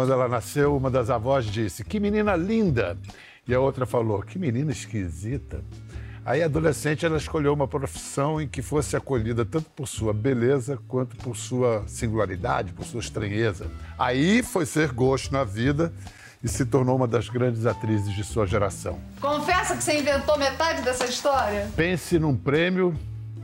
Quando ela nasceu, uma das avós disse: Que menina linda! E a outra falou: Que menina esquisita. Aí, adolescente, ela escolheu uma profissão em que fosse acolhida tanto por sua beleza quanto por sua singularidade, por sua estranheza. Aí foi ser gosto na vida e se tornou uma das grandes atrizes de sua geração. Confessa que você inventou metade dessa história? Pense num prêmio,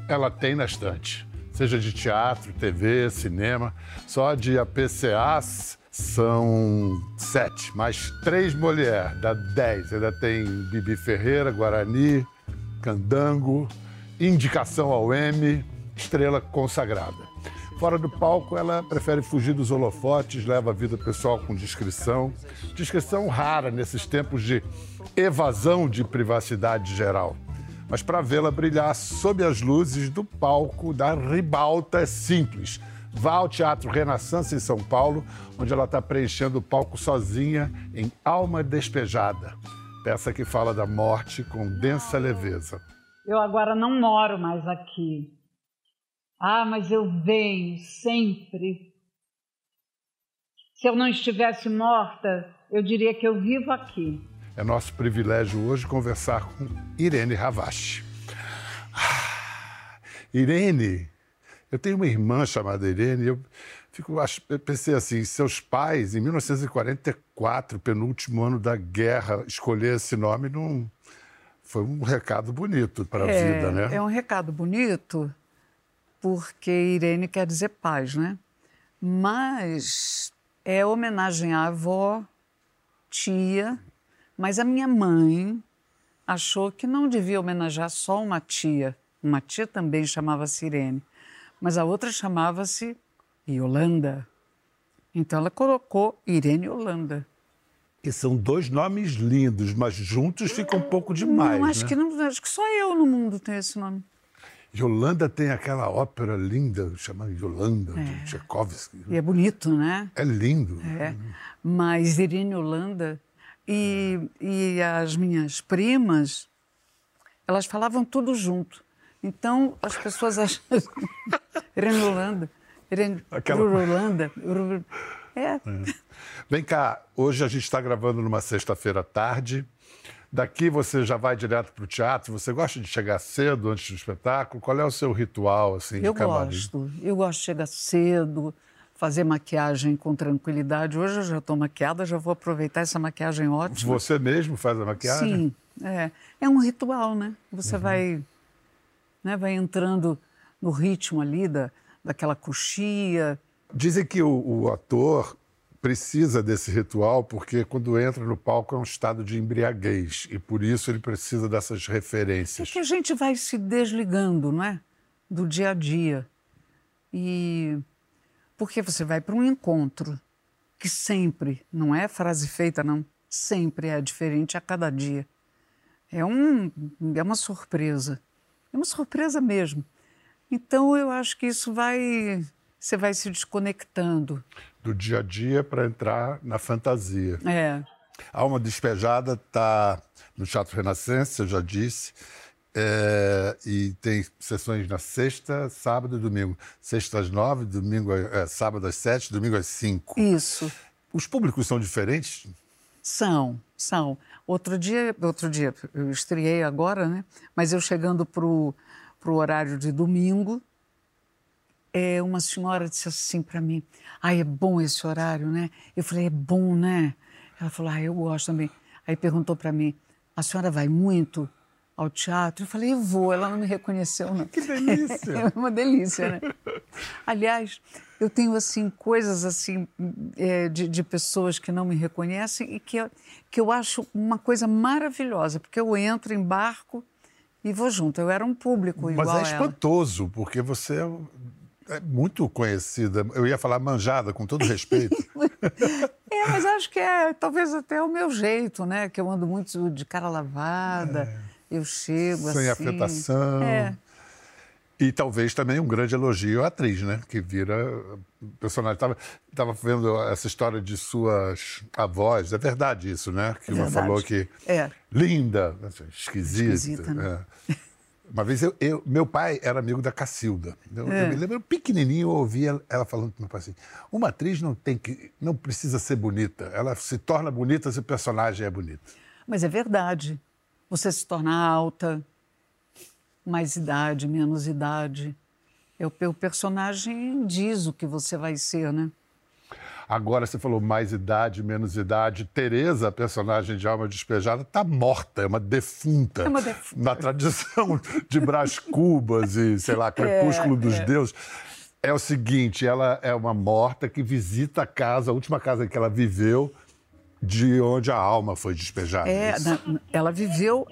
ela tem na estante. Seja de teatro, TV, cinema. Só de APCAs são sete, mais três Molière, dá dez. Ainda tem Bibi Ferreira, Guarani, Candango, indicação ao M, estrela consagrada. Fora do palco, ela prefere fugir dos holofotes, leva a vida pessoal com discrição. Discrição rara nesses tempos de evasão de privacidade geral. Mas para vê-la brilhar sob as luzes do palco da ribalta é simples. Vá ao Teatro Renaissance em São Paulo, onde ela está preenchendo o palco sozinha em Alma Despejada peça que fala da morte com densa leveza. Eu agora não moro mais aqui. Ah, mas eu venho sempre. Se eu não estivesse morta, eu diria que eu vivo aqui. É nosso privilégio hoje conversar com Irene Ravache. Ah, Irene, eu tenho uma irmã chamada Irene, eu Fico, eu pensei assim, seus pais, em 1944, penúltimo ano da guerra, escolher esse nome não foi um recado bonito para a é, vida, né? É um recado bonito, porque Irene quer dizer paz, né? Mas é homenagem à avó, tia, mas a minha mãe achou que não devia homenagear só uma tia. Uma tia também chamava-se Irene, mas a outra chamava-se Yolanda. Então ela colocou Irene Yolanda. Que são dois nomes lindos, mas juntos fica um pouco demais. Não, acho né? que não, acho que só eu no mundo tenho esse nome. Yolanda tem aquela ópera linda chamada Yolanda, É. de Tchaikovsky. E é bonito, né? É lindo. É. Mas Irene Holanda e, e as minhas primas, elas falavam tudo junto. Então as pessoas acham. Irene Holanda, Irene Aquela- Holanda. É. Vem cá, hoje a gente está gravando numa sexta-feira à tarde. Daqui você já vai direto para o teatro. Você gosta de chegar cedo antes do espetáculo? Qual é o seu ritual assim de Eu gosto. Eu gosto de chegar cedo, fazer maquiagem com tranquilidade. Hoje eu já estou maquiada, já vou aproveitar essa maquiagem ótima. Você mesmo faz a maquiagem? Sim, é. É um ritual, né? Você Uhum. vai, né, vai entrando no ritmo ali da, daquela coxia. Dizem que o, o ator precisa desse ritual porque quando entra no palco é um estado de embriaguez e por isso ele precisa dessas É referências. que a gente vai se desligando, não é? Do dia a dia. E porque você vai para um encontro que sempre, não é frase feita, não, sempre é diferente a cada dia. É, um, é uma surpresa. É uma surpresa mesmo. Então eu acho que isso vai. Você vai se desconectando. Do dia a dia para entrar na fantasia. É. A Alma Despejada está no Teatro Renascença, eu já disse, é, e tem sessões na sexta, sábado e domingo. Sexta às nove, domingo, é, sábado às sete, domingo às cinco. Isso. Os públicos são diferentes? São, são. Outro dia, outro dia, eu estreiei agora, né? Mas eu chegando para o horário de domingo, é, uma senhora disse assim para mim: Ai, é bom esse horário, né? Eu falei: É bom, né? Ela falou: Ah, eu gosto também. Aí perguntou para mim: A senhora vai muito ao teatro? Eu falei: Eu vou. Ela não me reconheceu, não. Que delícia! É uma delícia, né? Aliás, eu tenho assim coisas assim é, de, de pessoas que não me reconhecem e que, eu- que eu acho uma coisa maravilhosa, porque eu entro, embarco e vou junto. Eu era um público Mas igual é a ela. espantoso, porque você é, é muito conhecida. Eu ia falar manjada, com todo respeito. É, mas acho que é talvez até o meu jeito, né? Que eu ando muito de cara lavada, eu chego É. Sem assim. afetação. É. E talvez também um grande elogio à atriz, né? Que vira personagem. Estava tava vendo essa história de suas avós. É verdade isso, né? Que uma Verdade. falou que É. linda, esquisita. Esquisita, né? é. Uma vez eu, eu- meu pai era amigo da Cacilda. Eu, eu me lembro pequenininho, eu ouvia ela falando para meu pai assim: uma atriz não tem que, não precisa ser bonita. Ela se torna bonita se o personagem é bonito. Mas é verdade. Você se torna alta, mais idade, menos idade. É o, o personagem diz o que você vai ser, né? Agora você falou mais idade, menos idade. Tereza, personagem de Alma Despejada, está morta, é uma defunta. É uma defunta. Na tradição de Brás Cubas e, sei lá, Crepúsculo dos Deuses. É o seguinte, ela é uma morta que visita a casa, a última casa que ela viveu, de onde a alma foi despejada. É, isso? na- ela viveu,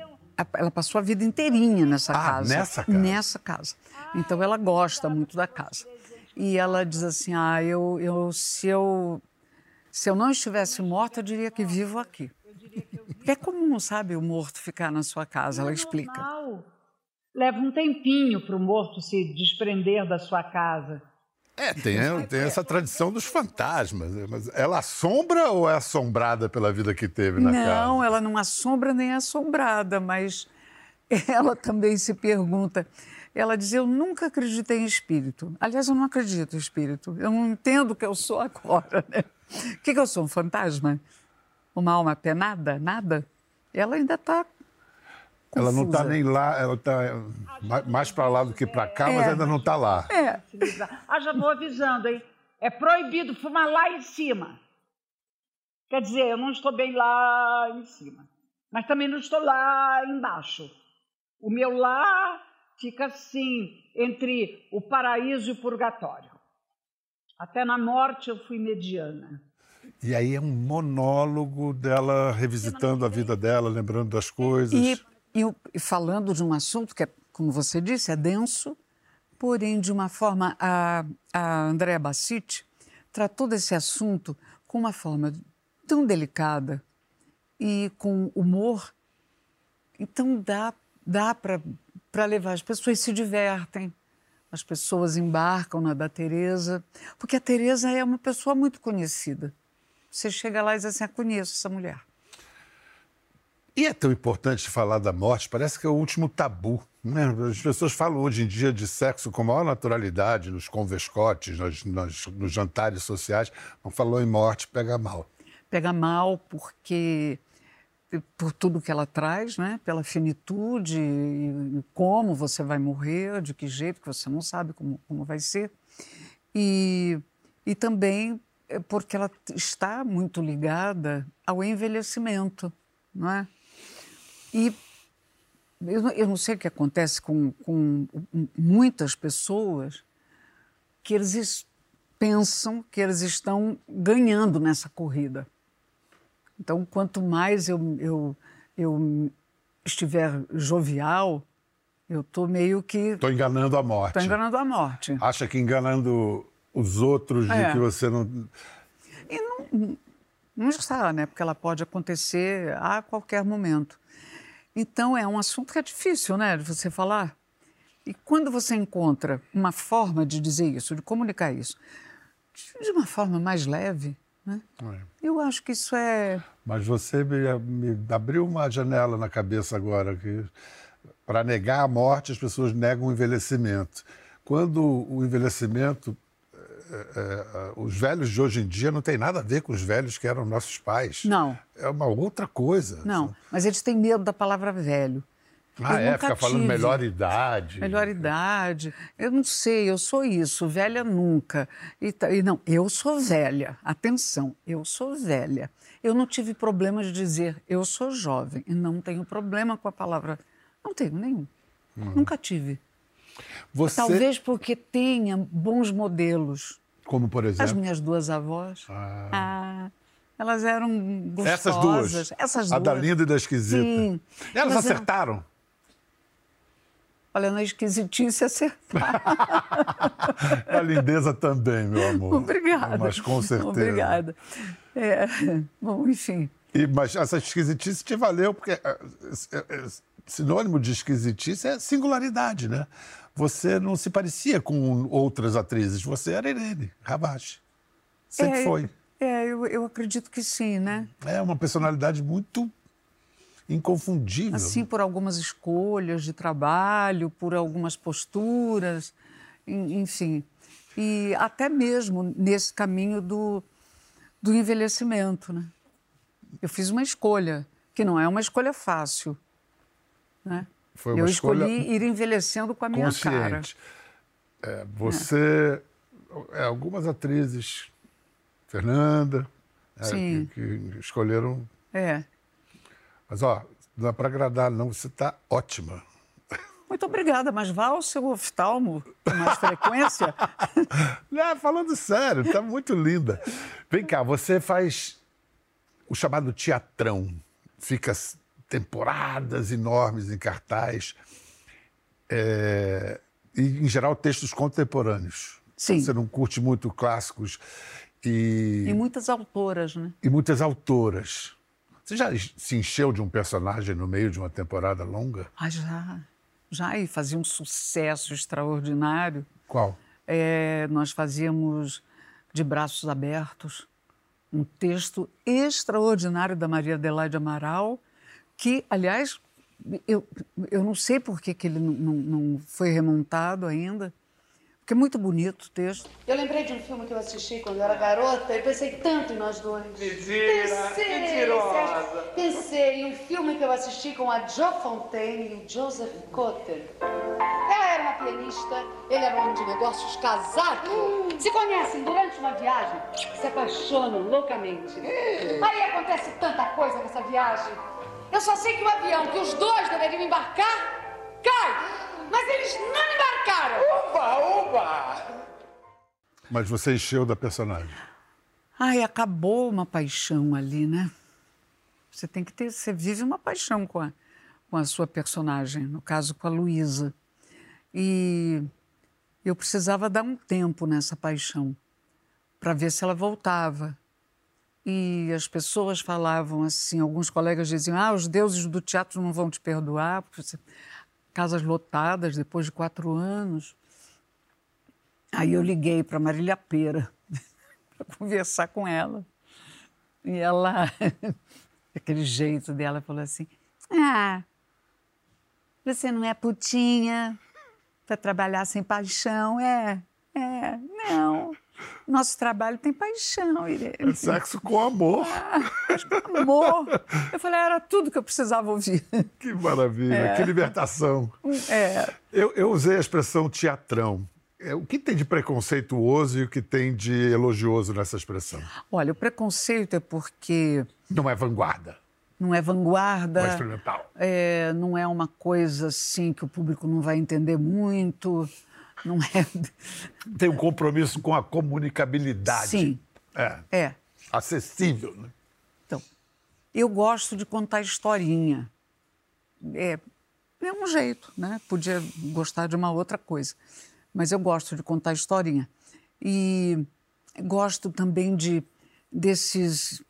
ela passou a vida inteirinha nessa Ah, casa. nessa casa? Nessa casa. Então ela gosta muito da casa. E ela diz assim: ah, eu, eu, se, eu, se eu não estivesse morta, eu diria que vivo aqui. É comum, sabe, o morto ficar na sua casa, ela explica. Normal. Leva um tempinho para o morto se desprender da sua casa. É, tem, tem essa tradição dos fantasmas. Mas ela assombra ou é assombrada pela vida que teve na casa? Não, ela não assombra nem é assombrada, mas ela também se pergunta. Ela diz: Eu nunca acreditei em espírito. Aliás, eu não acredito em espírito. Eu não entendo o que eu sou agora. Né? O que, que eu sou? Um fantasma? Uma alma penada? Nada? Ela ainda está. Ela não está nem lá, ela está mais para lá do que para cá, mas É. ainda não está lá. É. Ah, já vou avisando, hein? É proibido fumar lá em cima. Quer dizer, eu não estou bem lá em cima, mas também não estou lá embaixo. O meu lá fica assim, entre o paraíso e o purgatório. Até na morte eu fui mediana. E aí é um monólogo dela revisitando a vida dela, lembrando das coisas. E, e e falando de um assunto que, é, como você disse, é denso, porém, de uma forma. A, a Andrea Bassiti tratou desse assunto com uma forma tão delicada e com humor. Então, dá, dá para levar. As pessoas se divertem, as pessoas embarcam na da Tereza, porque a Tereza é uma pessoa muito conhecida. Você chega lá e diz assim: ah, conheço essa mulher. E é tão importante falar da morte, parece que é o último tabu. Né? As pessoas falam hoje em dia de sexo com maior naturalidade nos convescotes, nas, nas- nos jantares sociais. Não falou em morte, pega mal. pega mal porque por tudo que ela traz, né? Pela finitude, como você vai morrer, de que jeito que você não sabe como, como vai ser. E, e também é porque ela está muito ligada ao envelhecimento, não é? E eu, não- eu não sei o que acontece com, com muitas pessoas que eles es- pensam que eles estão ganhando nessa corrida. Então, quanto mais eu, eu, eu estiver jovial, eu estou meio que. Estou enganando a morte. Estou enganando a morte. Acha que enganando os outros de É. que você não. E não, não está, né? Porque ela pode acontecer a qualquer momento. Então, é um assunto que é difícil, né? De você falar. E quando você encontra uma forma de dizer isso, de comunicar isso, de uma forma mais leve, né? Eu acho que isso é. Mas você me, me abriu uma janela na cabeça agora que para negar a morte as pessoas negam o envelhecimento. Quando o envelhecimento, os velhos de hoje em dia não tem nada a ver com os velhos que eram nossos pais. Não. É uma outra coisa. Não, mas eles têm medo da palavra velho. Ah, Eu é? Fica falando tive. melhor idade. Melhor idade. Eu não sei, eu sou isso, velha nunca. E, e não, eu sou velha. Atenção, eu sou velha. Eu não tive problema de dizer eu sou jovem. E não tenho problema com a palavra. Não tenho nenhum. Nunca tive. Você, Talvez porque tenha bons modelos. Como por As exemplo, minhas duas avós. Ah, elas eram gostosas. essas duas. Essas A duas. da linda e da esquisita. Sim. Elas eram- acertaram. Olha, na esquisitice acertar. A lindeza também, meu amor. Obrigada. Mas com certeza. Obrigada. É, bom, enfim. E, mas essa esquisitice te valeu, porque é, é, é, sinônimo de esquisitice é singularidade, né? Você não se parecia com outras atrizes, você era Irene Ravache. Sempre é, foi. É, eu, eu acredito que sim, né? É uma personalidade muito inconfundível. Assim, por algumas escolhas de trabalho, por algumas posturas, enfim. E até mesmo nesse caminho do, do envelhecimento, né? Eu fiz uma escolha, que não é uma escolha fácil, né? Foi uma Eu escolha escolhi ir envelhecendo com a minha cara. consciente. É, você, é, algumas atrizes, Fernanda, é, Sim. que, que escolheram. É. Mas, ó, não é para agradar, não, você está ótima. Muito obrigada, mas vá ao seu oftalmo com mais frequência. Não, falando sério, está muito linda. Vem cá, você faz o chamado teatrão. Fica temporadas enormes em cartaz. É, e, em geral, textos contemporâneos. Sim. Você não curte muito clássicos e, E muitas autoras, né? e muitas autoras. Você já se encheu de um personagem no meio de uma temporada longa? Ah, já. Já, e fazia um sucesso extraordinário. Qual? É, nós fazíamos De Braços Abertos, um texto extraordinário da Maria Adelaide Amaral, que, aliás, eu, eu não sei por que, que ele não, não, não foi remontado ainda, porque é muito bonito o texto. Eu lembrei de um filme que eu assisti quando eu era garota e pensei tanto em nós dois. Mentira! Pensei, Mentirosa! Pensei em um filme que eu assisti com a Jo Fontaine e o Joseph Cotter. Ela era uma pianista, ele era um homem de negócios casado. Se conhecem durante uma viagem, se apaixonam loucamente. Aí acontece tanta coisa nessa viagem. Eu só sei que o avião que os dois deveriam embarcar cai. Mas eles não embarcaram. Oba, oba! Mas você encheu da personagem. Ai, acabou uma paixão ali, né? Você tem que ter, você vive uma paixão com a, com a sua personagem, no caso com a Luísa. E eu precisava dar um tempo nessa paixão para ver se ela voltava. E as pessoas falavam assim, alguns colegas diziam: "Ah, os deuses do teatro não vão te perdoar, porque casas lotadas depois de quatro anos". Aí eu liguei para Marília Pera para conversar com ela. E ela, aquele jeito dela, falou assim: Ah, você não é putinha para trabalhar sem paixão? É, é, não. Nosso trabalho tem paixão, Irene. Sexo com amor. Amor. Eu falei, era tudo que eu precisava ouvir. Que maravilha, que libertação. É, Eu, eu usei a expressão teatrão. É, o que tem de preconceituoso e o que tem de elogioso nessa expressão? olha, o preconceito é porque Não é vanguarda, não é vanguarda. não é experimental. É, não é uma coisa assim que o público não vai entender muito. Não é. Tem um compromisso com a comunicabilidade. Sim, É, é. acessível. Né? Então, eu gosto de contar historinha. É, é um jeito, né? Podia gostar de uma outra coisa. Mas eu gosto de contar historinha. E gosto também de desses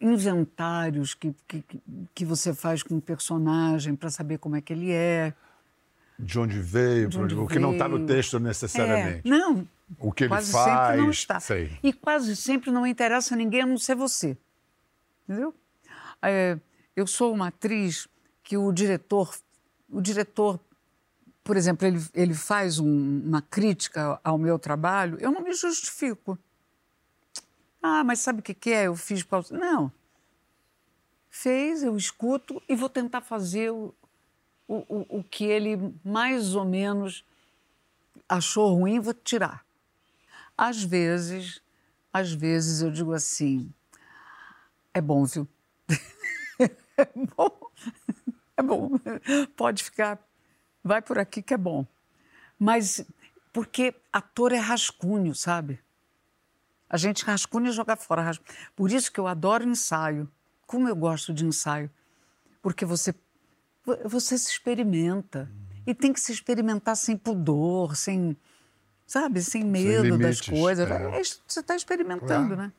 inventários que, que, que você faz com o personagem para saber como é que ele é. De onde veio, De onde o que não está no veio. texto necessariamente. É, não, O que ele quase faz. sempre não está. Sei. E quase sempre não interessa a ninguém a não ser você. Entendeu? É, eu sou uma atriz que o diretor, o diretor, por exemplo, ele, ele faz um- uma crítica ao meu trabalho, eu não me justifico. Ah, mas sabe o que, que é? Eu fiz por causa. Não. Fez, eu escuto e vou tentar fazer o, o, o, o que ele mais ou menos achou ruim, vou tirar. Às vezes, às vezes eu digo assim, é bom, viu? é bom, é bom. Pode ficar, vai por aqui que é bom. Mas porque ator é rascunho, sabe? A gente rascunha e joga fora. Por isso que eu adoro ensaio. Como eu gosto de ensaio. Porque você, vo- você se experimenta. E tem que se experimentar sem pudor, sem, sabe, sem medo das limites, coisas. é. É, Você está experimentando, Claro. né?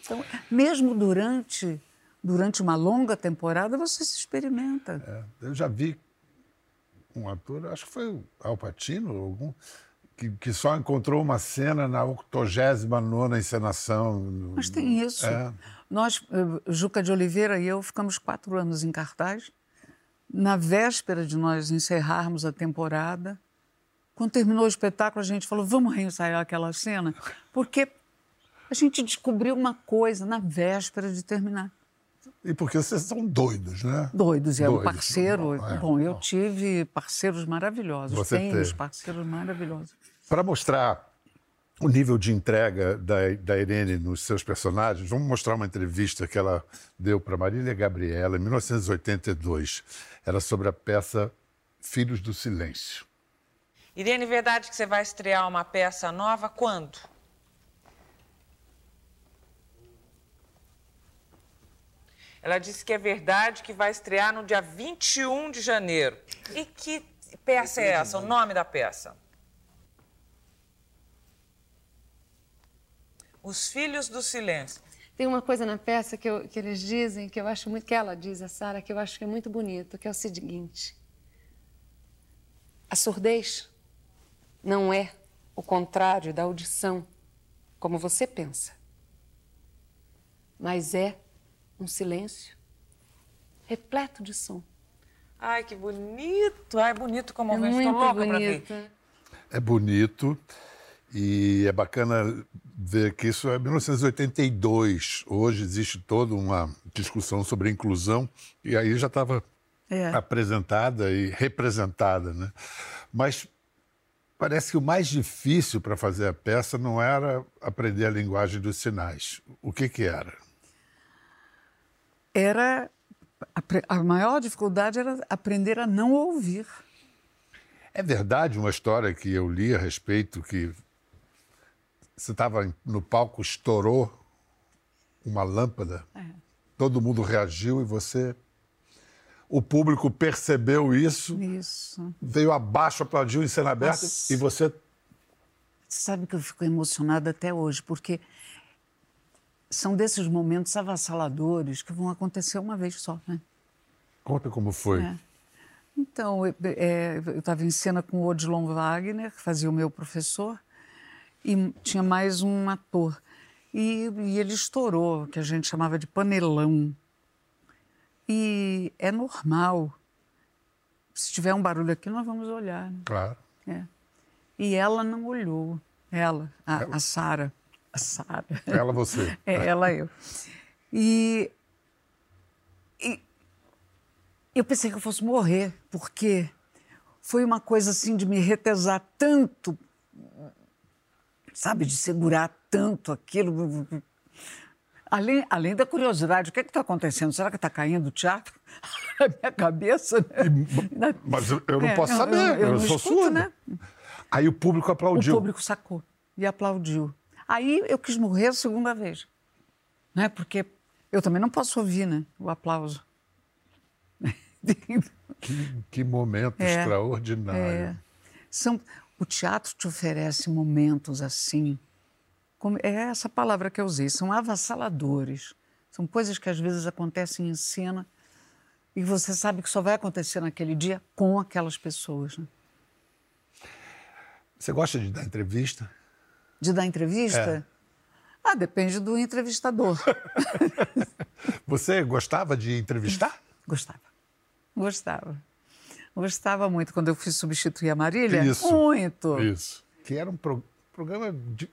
Então, mesmo durante, durante uma longa temporada, você se experimenta. É, eu já vi um ator, acho que foi o Al Pacino, algum, que, que só encontrou uma cena na 89 encenação. Mas tem isso. É. Nós, eh, Juca de Oliveira e eu, ficamos quatro anos em cartaz. Na véspera de nós encerrarmos a temporada, quando terminou o espetáculo, a gente falou: vamos reensaiar aquela cena, porque a gente descobriu uma coisa na véspera de terminar. E porque vocês são doidos, né? Doidos, é um Doidos. parceiro. É. Bom, eu tive parceiros maravilhosos, Você tenho teve. os parceiros maravilhosos. Para mostrar o nível de entrega da, da Irene nos seus personagens, vamos mostrar uma entrevista que ela deu para Marília Gabriela em 1982. Era sobre a peça Filhos do Silêncio. Irene, verdade que você vai estrear uma peça nova quando? Ela disse que é verdade que vai estrear no dia 21 de janeiro. E que peça é essa? O nome da peça? Os Filhos do Silêncio. Tem uma coisa na peça que, eu- que eles dizem, que eu acho muito, que ela diz, a Sara, que eu acho que é muito bonito, que é o seguinte. A surdez não é o contrário da audição, como você pensa. Mas é um silêncio repleto de som. Ai, que bonito! Ai, bonito como É muito louca pra ver. bonito. É bonito e é bacana ver que isso é 1982. Hoje existe toda uma discussão sobre inclusão e aí já estava É. apresentada e representada, né? Mas parece que o mais difícil para fazer a peça não era aprender a linguagem dos sinais. O que que era? Era a, a maior dificuldade era aprender a não ouvir. É verdade uma história que eu li a respeito que você estava no palco, estourou uma lâmpada, todo mundo reagiu e você. O público percebeu isso, Isso. veio abaixo, aplaudiu em cena aberta Nossa. e você. Você sabe que eu fico emocionada até hoje, porque são desses momentos avassaladores que vão acontecer uma vez só, né? Conta como foi. É. Então, eu estava em cena com o Odilon Wagner, que fazia o meu professor, e tinha mais um ator. E, e ele estourou, que a gente chamava de panelão. E é normal. Se tiver um barulho aqui, nós vamos olhar. né? Claro. É. E ela não olhou. Ela, a, a Sara. A Sara. Ela, você. É, ela eu. E, e eu pensei que eu fosse morrer, porque foi uma coisa assim de me retesar tanto, sabe, de segurar tanto aquilo. Além, além da curiosidade, o que é está acontecendo? Será que está caindo o teatro? Na minha cabeça, né? Mas eu, não É, posso eu- saber, eu- eu, sou escuto, surdo. né? Aí o público O aplaudiu. público sacou e aplaudiu. Aí eu quis morrer a segunda vez. Né? Porque eu também não posso ouvir né? o aplauso. Que, que momento É. extraordinário. É. São, o teatro te oferece momentos assim. como- é essa palavra que eu usei, são avassaladores. São coisas que às vezes acontecem em cena e você sabe que só vai acontecer naquele dia com aquelas pessoas. né? Você gosta de dar entrevista? De dar entrevista? Ah, depende do entrevistador. Você gostava de entrevistar? Gostava. Gostava. Gostava muito quando eu fui substituir a Marília. Isso. Muito. Isso. Que era um pro- programa di-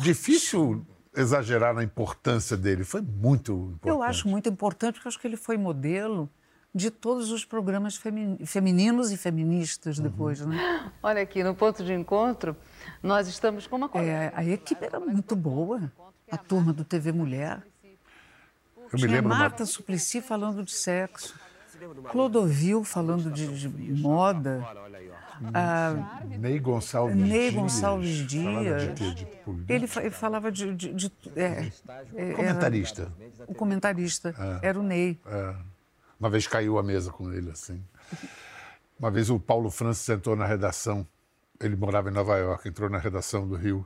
difícil exagerar na importância dele. Foi muito importante. Eu acho muito importante, porque eu acho que ele foi modelo de todos os programas femi- femininos e feministas Uhum. depois, né? Olha aqui, no ponto de encontro, nós estamos com uma É, a equipe era muito boa. A turma do TV Mulher. Eu me Tinha lembro uma- Marta Suplicy falando de sexo. Clodovil falando de, de moda. Ah, Ney Gonçalves Ney Dias. Gonçalves Falava de Dias. quê? De política? ele, fa- ele falava de. de- de- é, é, Comentarista. era- o comentarista era o Ney. É. Uma vez caiu a mesa com ele, assim. Uma vez o Paulo Francis sentou na redação. Ele morava em Nova York, entrou na redação do Rio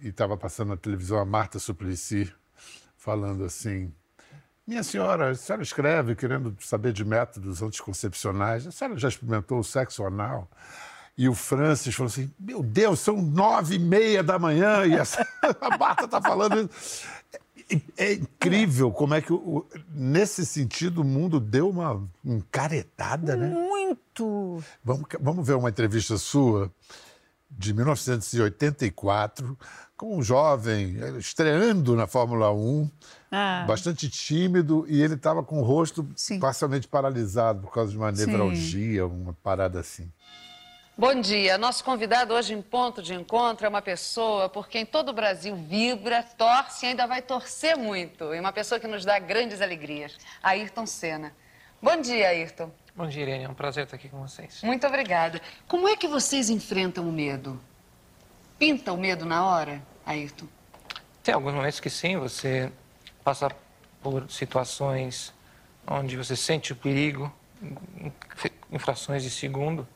e estava passando na televisão a Marta Suplicy falando assim: Minha senhora, a senhora escreve querendo saber de métodos anticoncepcionais. A senhora já experimentou o sexo anal? E o Francis falou assim: Meu Deus, são nove e meia da manhã e essa... a Marta está falando isso. É incrível como é que, o- nesse sentido, o mundo deu uma encaretada, né? Muito. Vamos, vamos ver uma entrevista sua de 1984, com um jovem eh, estreando na Fórmula 1, Ah. bastante tímido, e ele estava com o rosto Sim. parcialmente paralisado por causa de uma Sim. nevralgia, uma parada assim. Bom dia. Nosso convidado hoje em ponto de encontro é uma pessoa por quem todo o Brasil vibra, torce e ainda vai torcer muito. E uma pessoa que nos dá grandes alegrias. Ayrton Senna. Bom dia, Ayrton. Bom dia, Irene. É um prazer estar aqui com vocês. Muito obrigada. Como é que vocês enfrentam o medo? Pinta o medo na hora, Ayrton? Tem alguns momentos que sim, você passa por situações onde você sente o perigo, em- em frações de segundo,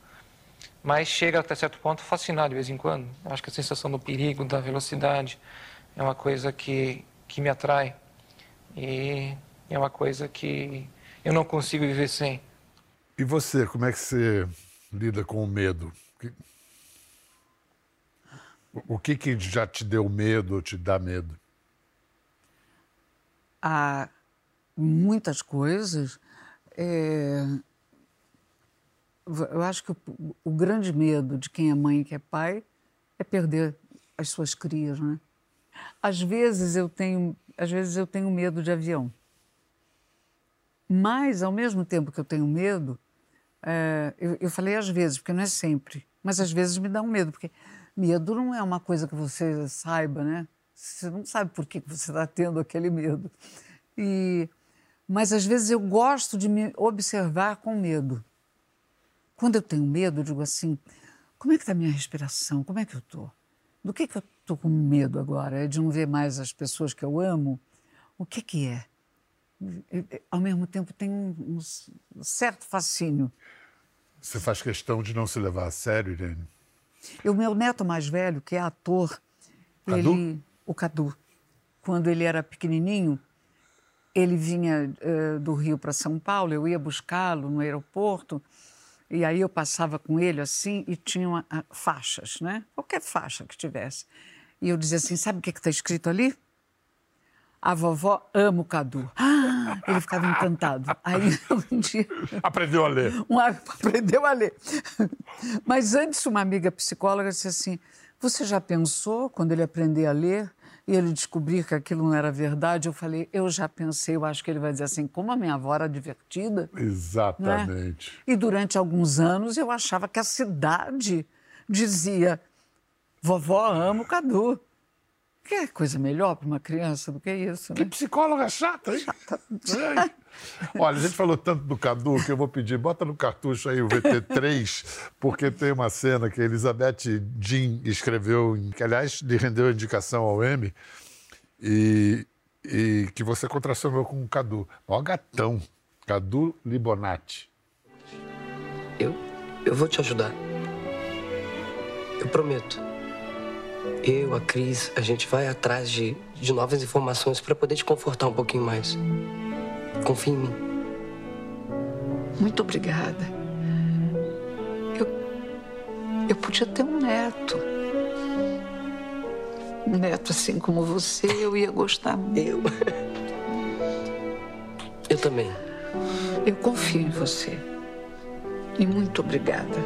mas chega até certo ponto a fascinar de vez em quando. Acho que a sensação do perigo, da velocidade, é uma coisa que, que me atrai e é uma coisa que eu não consigo viver sem. E você, como é que você lida com o medo? O que, que já te deu medo ou te dá medo? Há muitas coisas. É, Eu acho que o, o grande medo de quem é mãe e que é pai é perder as suas crias, né? Às vezes eu tenho, às vezes eu tenho medo de avião. Mas, ao mesmo tempo que eu tenho medo, é, eu, eu falei às vezes, porque não é sempre, mas às vezes me dá um medo, porque medo não é uma coisa que você saiba, né? Você não sabe por que você está tendo aquele medo. E, mas às vezes eu gosto de me observar com medo. Quando eu tenho medo, eu digo assim: como é que está a minha respiração? Como é que eu estou? Do que, que eu estou com medo agora? É de não ver mais as pessoas que eu amo? O que, que é? Eu- Ao mesmo tempo, tem um, um certo fascínio. Você faz questão de não se levar a sério, Irene? E o meu neto mais velho, que é ator, Cadu? ele, o Cadu, quando ele era pequenininho, ele vinha eh, do Rio para São Paulo, eu ia buscá-lo no aeroporto, e aí eu passava com ele assim e tinha uma- ah, faixas, né? Qualquer faixa que tivesse. E eu dizia assim, sabe o que está escrito ali? A vovó ama o Cadu. Ah, ele ficava encantado. Aí um dia Aprendeu a ler. um, aprendeu a ler. Mas antes, uma amiga psicóloga disse assim: Você já pensou quando ele aprender a ler e ele descobrir que aquilo não era verdade? Eu falei: Eu já pensei, eu acho que ele vai dizer assim: Como a minha avó era divertida. né? Exatamente. E durante alguns anos eu achava que a cidade dizia: Vovó ama o Cadu. Que coisa melhor para uma criança do que isso, Que né? psicóloga chata, hein? Ai. Olha, a gente falou tanto do Cadu que eu vou pedir, bota no cartucho aí o VT3, porque tem uma cena que a Elizabeth Jean escreveu, que aliás lhe rendeu a indicação ao M, e, e que você contracionou com o Cadu. Ó gatão, Cadu Libonati. Eu, eu vou te ajudar. Eu prometo. Eu, a Cris, a gente vai atrás de, de novas informações para poder te confortar um pouquinho mais. Confia em mim. Muito obrigada. Eu, eu podia ter um neto. Um neto assim como você, eu ia gostar muito. Eu. Eu também. Eu confio em você. E muito obrigada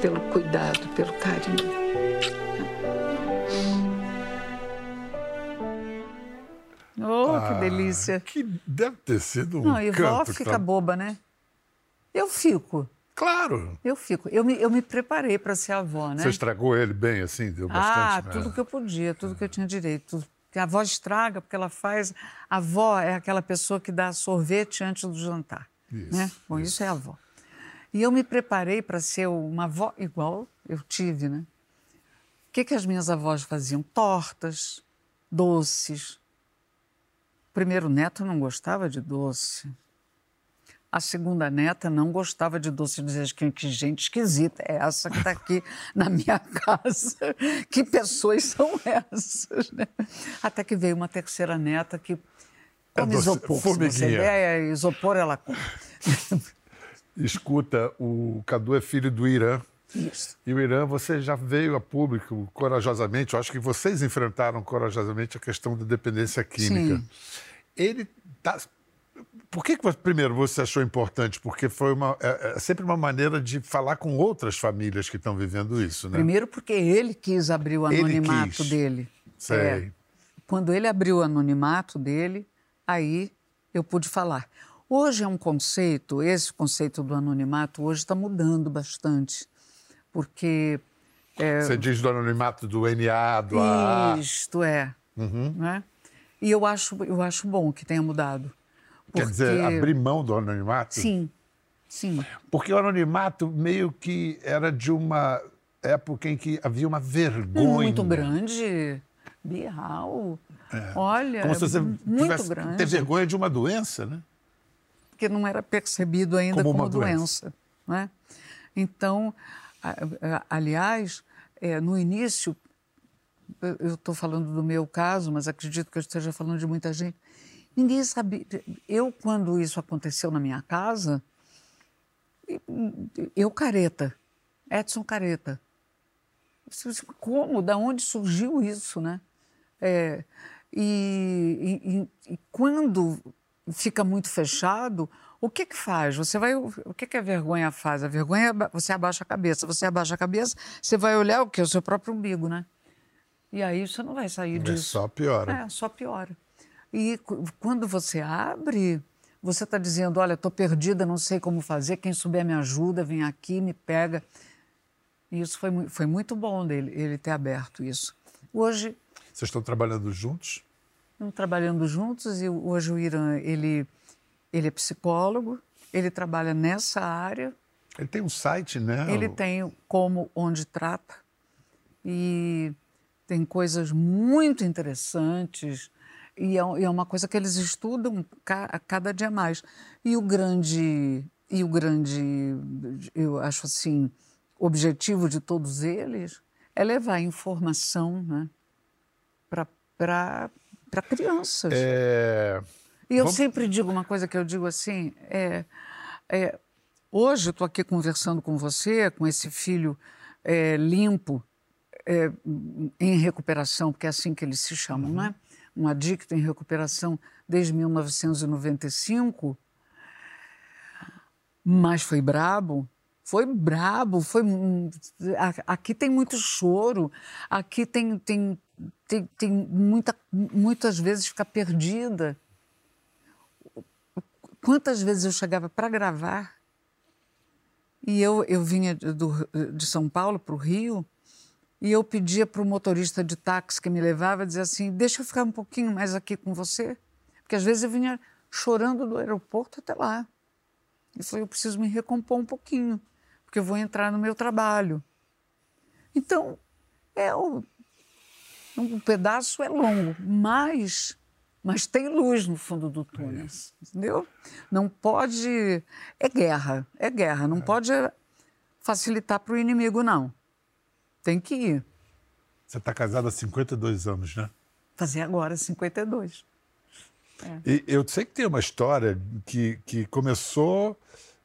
pelo cuidado, pelo carinho. Delícia. Que deve ter sido um Não, e vó fica tá- boba, né? Eu fico, Claro. eu fico. Eu me, eu me preparei para ser avó, né? Você estragou ele bem, assim, deu Ah, bastante. né? tudo que eu podia, tudo que eu tinha direito. Porque a avó estraga, porque ela faz. A avó é aquela pessoa que dá sorvete antes do jantar. Isso, né? Bom, isso. é a avó. E eu me preparei para ser uma avó igual eu tive, né? O que, que as minhas avós faziam? Tortas, doces. O primeiro neto não gostava de doce. A segunda neta não gostava de doce. Dizia que, que gente esquisita é essa que está aqui na minha casa. Que pessoas são essas? né? Até que veio uma terceira neta que come doce- isopor. Se você der isopor, ela come. Escuta, o Cadu é filho do Irã Isso. E o Irã, você já veio a público corajosamente, eu acho que vocês enfrentaram corajosamente a questão da dependência química. Sim. Ele tá. Por que, que primeiro você achou importante? Porque foi uma, é, é sempre uma maneira de falar com outras famílias que estão vivendo isso, né? Primeiro porque ele quis abrir o anonimato dele. Sei. É. Quando ele abriu o anonimato dele, aí eu pude falar. Hoje é um conceito, esse conceito do anonimato hoje está mudando bastante, porque Você diz do anonimato do NA, do AA. isto é, Uhum. né? E eu acho, eu acho bom que tenha mudado. Quer dizer, porque- abrir mão do anonimato? Sim, sim. Porque o anonimato meio que era de uma época em que havia uma vergonha. Muito grande, birral. Olha, É. Como se você muito tivesse grande. ter vergonha de uma doença, né? porque não era percebido ainda Como como, uma doença. né? Então, a- a- aliás, é, no início, eu- estou falando do meu caso, mas acredito que eu esteja falando de muita gente. Ninguém sabia. Eu, quando isso aconteceu na minha casa, eu careta, Edson Careta. Como? Da onde surgiu isso, né? É, e- e- e quando fica muito fechado, o que que faz? Você vai, o que que a vergonha faz? A vergonha, você abaixa a cabeça. Você abaixa a cabeça, você vai olhar o quê? O seu próprio umbigo, né? E aí você não vai sair É disso. só piora. É, só piora. E quando você abre, você está dizendo: olha, estou perdida, não sei como fazer, quem souber me ajuda, vem aqui, me pega. E isso foi, foi muito bom dele, ele ter aberto isso. Hoje, Vocês estão trabalhando juntos? estamos trabalhando juntos e hoje o Irã, ele, ele é psicólogo, ele trabalha nessa área, Ele tem um site, né? ele tem como onde trata e tem coisas muito interessantes e é, é uma coisa que eles estudam a cada dia mais. E o grande e o grande, eu acho assim, objetivo de todos eles é levar informação, né, para para crianças. É... E eu Vamos- sempre digo uma coisa que eu digo assim: é, é, hoje eu estou aqui conversando com você, com esse filho é, limpo, é, em recuperação, porque é assim que eles se chamam, Uhum. né? Um adicto em recuperação desde 1995. Mas foi brabo, foi brabo, foi. Aqui tem muito choro, aqui tem, tem, tem, tem muita, muitas vezes fica perdida. Quantas vezes eu chegava para gravar e eu, eu vinha do, de São Paulo para o Rio e eu pedia para o motorista de táxi que me levava dizer assim: deixa eu ficar um pouquinho mais aqui com você. Porque às vezes eu vinha chorando do aeroporto até lá. E falei: eu preciso me recompor um pouquinho, porque eu vou entrar no meu trabalho. Então, é o, um pedaço é longo, mas, mas tem luz no fundo do túnel, entendeu? Não pode. É guerra, é guerra. Não pode facilitar para o inimigo, não. Tem que ir. Você está casado há 52 anos, né? Fazer agora 52. E eu sei que tem uma história que, que começou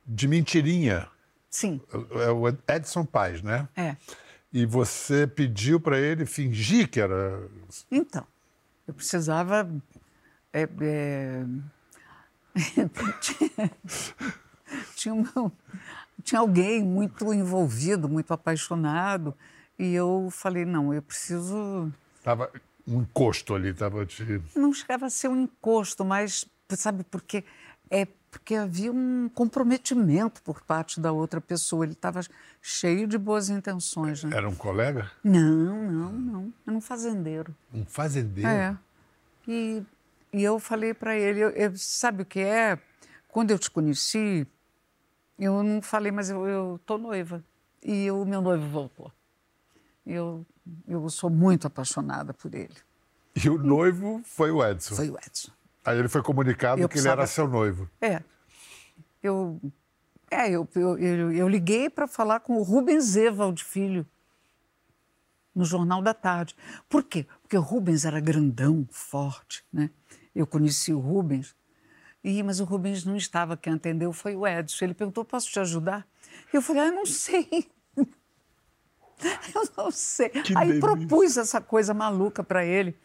de mentirinha. Sim, É o Edson Paz, né? é. E você pediu para ele fingir que era. Então, eu precisava. É, é, tinha, tinha, um- tinha alguém muito envolvido, muito apaixonado, e eu falei: não, eu preciso. Tava um encosto ali, tava te. Não chegava a ser um encosto, mas sabe por quê? É porque havia um comprometimento por parte da outra pessoa. Ele estava cheio de boas intenções. Né? Era um colega? Não, não, não. Era um fazendeiro. Um fazendeiro? É. E, e eu falei para ele, eu- eu- sabe o que é? Quando eu te conheci, eu não falei, mas eu, eu tô noiva. E o meu noivo voltou. Eu, eu sou muito apaixonada por ele. E o noivo foi o Edson. Foi o Edson. Aí ele foi comunicado Eu que ele era precisava- seu noivo. É. Eu, é, eu, eu, eu, eu liguei para falar com o Rubens Evald Filho, no Jornal da Tarde. Por quê? Porque o Rubens era grandão, forte, né? Eu conheci o Rubens, e, mas o Rubens não estava, quem atendeu foi o Edson. Ele perguntou, posso te ajudar? Eu falei, ah, não sei. Eu não sei. Que Aí delícia. propus essa coisa maluca para ele.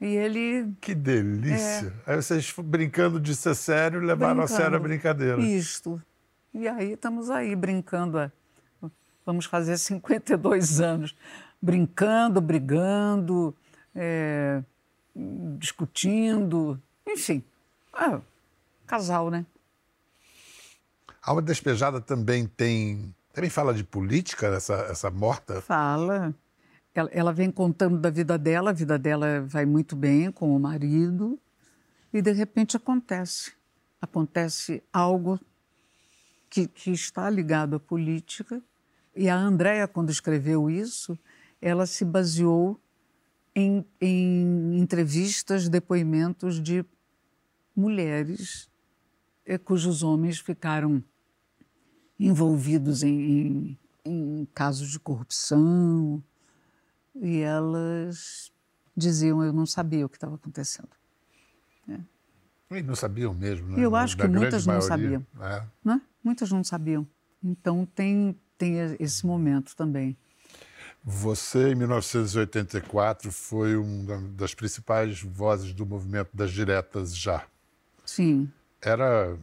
E ele. Que delícia. Aí vocês brincando de ser sério levaram a sério a brincando. brincadeira. Isto. E aí estamos aí brincando. há- Vamos fazer 52 anos. Brincando, brigando, é, discutindo, enfim. Ah, casal, né? A Alma Despejada também tem. Também fala de política, essa, essa morta. Fala. Ela, ela vem contando da vida dela, a vida dela vai muito bem com o marido, e de repente acontece. Acontece algo que, que está ligado à política. E a Andréa, quando escreveu isso, ela se baseou em, em entrevistas, depoimentos de mulheres eh, cujos homens ficaram envolvidos em, em, em casos de corrupção e elas diziam eu não sabia o que estava acontecendo. E não sabiam mesmo, né? Eu acho Da que muitas não maioria. sabiam. É. Né? Muitas não sabiam. Então tem, tem esse momento também. Você, em 1984, foi uma das principais vozes do movimento das diretas já. Sim. Era,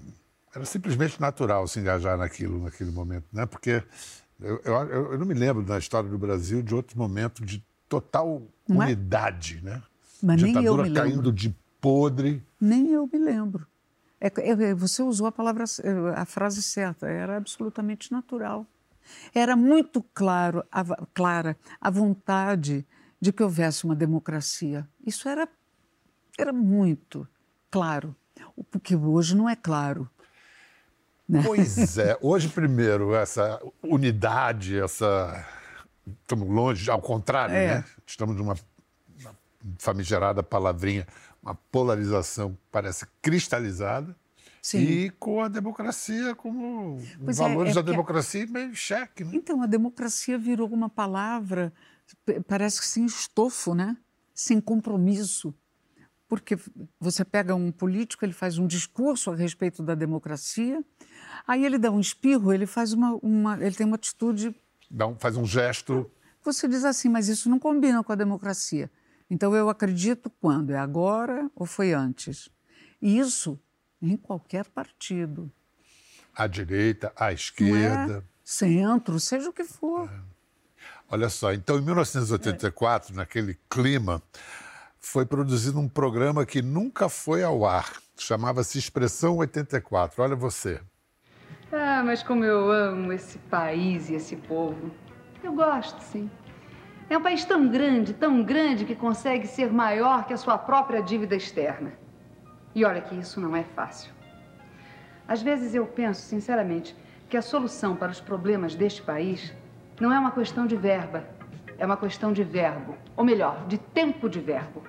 era simplesmente natural se engajar naquilo, naquele momento, né? Porque eu, eu, eu não me lembro na história do Brasil de outro momento de total Não é? unidade, né? Mas nem eu Ditadura me lembro. caindo de podre. Nem eu me lembro. É, é, você usou a palavra, a frase certa. Era absolutamente natural. Era muito claro, a, clara a vontade de que houvesse uma democracia. Isso era, era muito claro. O que hoje não é claro. Né? Pois é. Hoje, primeiro, essa unidade, essa. Estamos longe, ao contrário, É. né? Estamos numa uma famigerada palavrinha, uma polarização parece cristalizada. Sim. E com a democracia como Pois é, valores é da porque- democracia meio em xeque, né? Então, a democracia virou uma palavra, parece que sem estofo, né? sem compromisso. Porque você pega um político, ele faz um discurso a respeito da democracia, aí ele dá um espirro, ele faz uma, uma ele tem uma atitude. Dá um- faz um gesto. Você diz assim, mas isso não combina com a democracia. Então eu acredito quando? É agora ou foi antes? E isso em qualquer partido. à direita, à Não é esquerda. centro, seja o que for. Olha só, então em 1984, naquele clima, foi produzido um programa que nunca foi ao ar. Chamava-se Expressão 84. Olha você. Ah, mas como eu amo esse país e esse povo. Eu gosto, sim. É um país tão grande, tão grande que consegue ser maior que a sua própria dívida externa. E olha que isso não é fácil. Às vezes eu penso, sinceramente, que a solução para os problemas deste país não é uma questão de verba, é uma questão de verbo. Ou melhor, de tempo de verbo.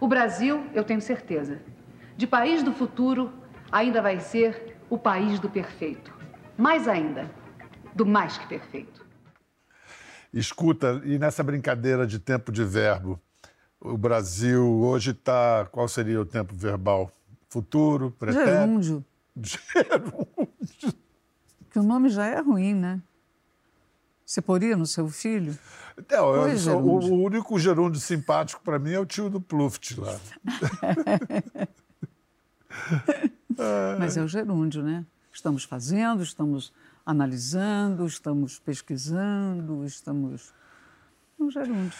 O Brasil, eu tenho certeza, de país do futuro, ainda vai ser o país do perfeito. Mais ainda, do mais que perfeito. Escuta, e nessa brincadeira de tempo de verbo, o Brasil hoje está. Qual seria o tempo verbal? Futuro, pretérito? Gerúndio. Gerúndio. Que o nome já é ruim, né? Você poria no seu filho? Não, eu sou- o, o único gerúndio simpático para mim é o tio do Pluft lá. Mas é o gerúndio, né? Estamos fazendo, estamos analisando, estamos pesquisando, estamos. Um gerúndio.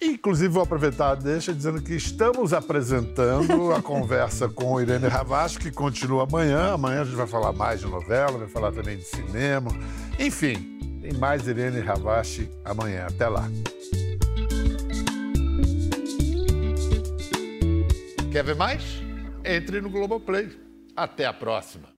Inclusive, vou aproveitar deixa dizendo que estamos apresentando a conversa com Irene Ravache, que continua amanhã. Amanhã a gente vai falar mais de novela, vai falar também de cinema. Enfim, tem mais Irene Ravache amanhã. Até lá. Quer ver mais? Entre no Globoplay. Até a próxima.